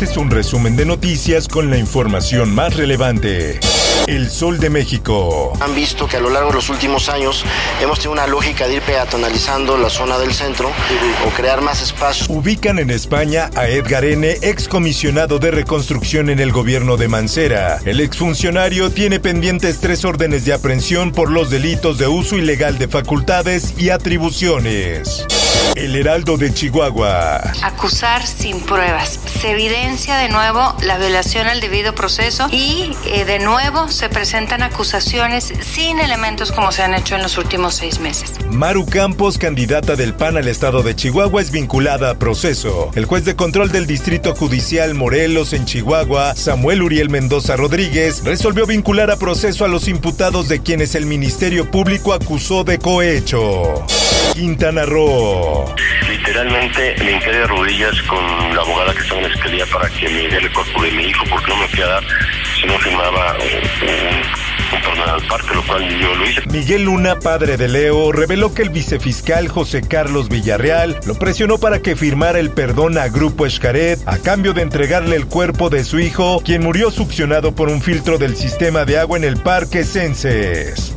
Este es un resumen de noticias con la información más relevante. El Sol de México. Han visto que a lo largo de los últimos años hemos tenido una lógica de ir peatonalizando la zona del centro o crear más espacios. Ubican en España a Edgar N., excomisionado de reconstrucción en el gobierno de Mancera. El exfuncionario tiene pendientes tres órdenes de aprehensión por los delitos de uso ilegal de facultades y atribuciones. El Heraldo de Chihuahua. Acusar sin pruebas. Se evidencia de nuevo la violación al debido proceso y eh, de nuevo se presentan acusaciones sin elementos como se han hecho en los últimos seis meses. Maru Campos, candidata del PAN al estado de Chihuahua, es vinculada a proceso. El juez de control del Distrito Judicial Morelos en Chihuahua, Samuel Uriel Mendoza Rodríguez, resolvió vincular a proceso a los imputados de quienes el Ministerio Público acusó de cohecho. Quintana Roo. Literalmente me hinqué de rodillas con la abogada que está en la escalera para que me dé el cuerpo de mi hijo, porque no me fui a dar si no firmaba un, un al parque, lo cual yo lo hice. Miguel Luna, padre de Leo, reveló que el vicefiscal José Carlos Villarreal lo presionó para que firmara el perdón a Grupo Escaret a cambio de entregarle el cuerpo de su hijo, quien murió succionado por un filtro del sistema de agua en el Parque Censes.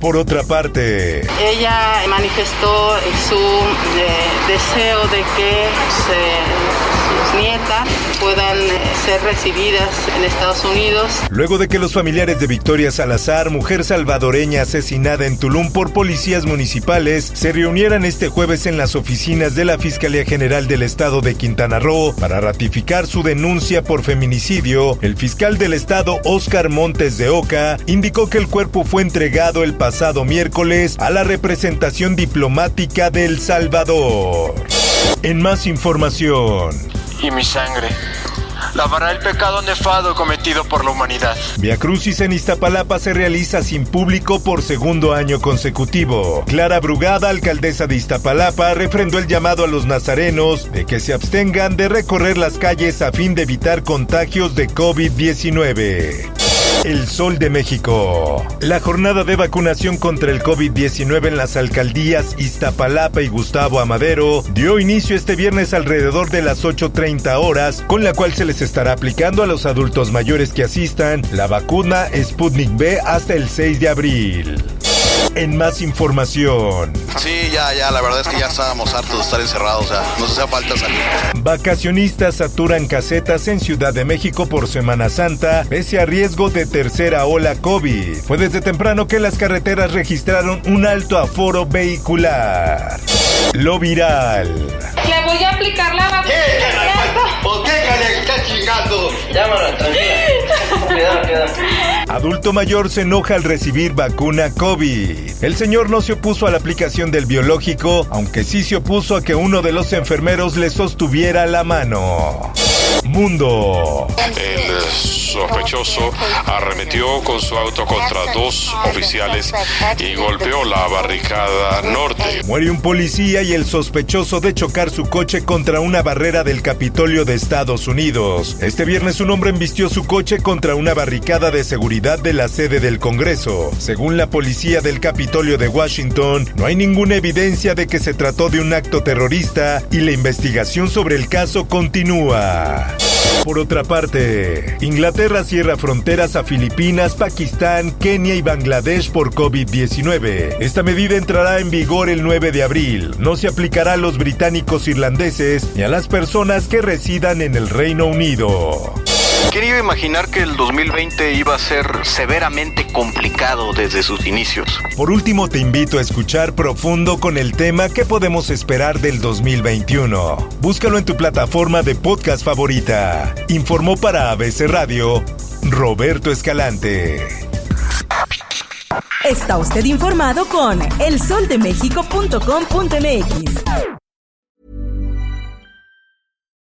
Por otra parte, Ella manifestó su eh, deseo de que se- nietas puedan eh, ser recibidas en Estados Unidos. luego de que los familiares de Victoria Salazar, mujer salvadoreña asesinada en Tulum por policías municipales, se reunieran este jueves en las oficinas de la Fiscalía General del Estado de Quintana Roo para ratificar su denuncia por feminicidio, el fiscal del estado Oscar Montes de Oca indicó que el cuerpo fue entregado el pasado miércoles a la representación diplomática de El Salvador. En más información. Y mi sangre lavará el pecado nefado cometido por la humanidad. Via Crucis en Iztapalapa se realiza sin público por segundo año consecutivo. Clara Brugada, alcaldesa de Iztapalapa, refrendó el llamado a los nazarenos de que se abstengan de recorrer las calles a fin de evitar contagios de COVID-19. El Sol de México. La jornada de vacunación contra el COVID-19 en las alcaldías Iztapalapa y Gustavo Amadero dio inicio este viernes alrededor de las 8.30 horas, con la cual se les estará aplicando a los adultos mayores que asistan la vacuna Sputnik B hasta el 6 de abril. En más información. Sí, ya, ya, la verdad es que ya estábamos hartos de estar encerrados, o sea, nos hacía falta salir. Vacacionistas saturan casetas en Ciudad de México por Semana Santa, pese a riesgo de tercera ola COVID. Fue desde temprano que las carreteras registraron un alto aforo vehicular. Lo viral. Le voy a aplicar la vacuna. ¿Por qué, Karen? ¿Estás chingando? Adulto mayor se enoja al recibir vacuna COVID. El señor no se opuso a la aplicación del biológico, aunque sí se opuso a que uno de los enfermeros le sostuviera la mano. Mundo. El sospechoso arremetió con su auto contra dos oficiales y golpeó la barricada norte. Muere un policía y el sospechoso de chocar su coche contra una barrera del Capitolio de Estados Unidos. Este viernes un hombre embistió su coche contra una barricada de seguridad de la sede del Congreso. Según la policía del Capitolio de Washington, no hay ninguna evidencia de que se trató de un acto terrorista y la investigación sobre el caso continúa. Por otra parte, Inglaterra cierra fronteras a Filipinas, Pakistán, Kenia y Bangladesh por COVID-19. Esta medida entrará en vigor el 9 de abril. No se aplicará a los británicos irlandeses ni a las personas que residan en el Reino Unido. ¿Quién iba a imaginar que el 2020 iba a ser severamente complicado desde sus inicios? Por último, te invito a escuchar profundo con el tema que podemos esperar del 2021. Búscalo en tu plataforma de podcast favorita. Informó para ABC Radio Roberto Escalante. Está usted informado con elsoldemexico.com.mx.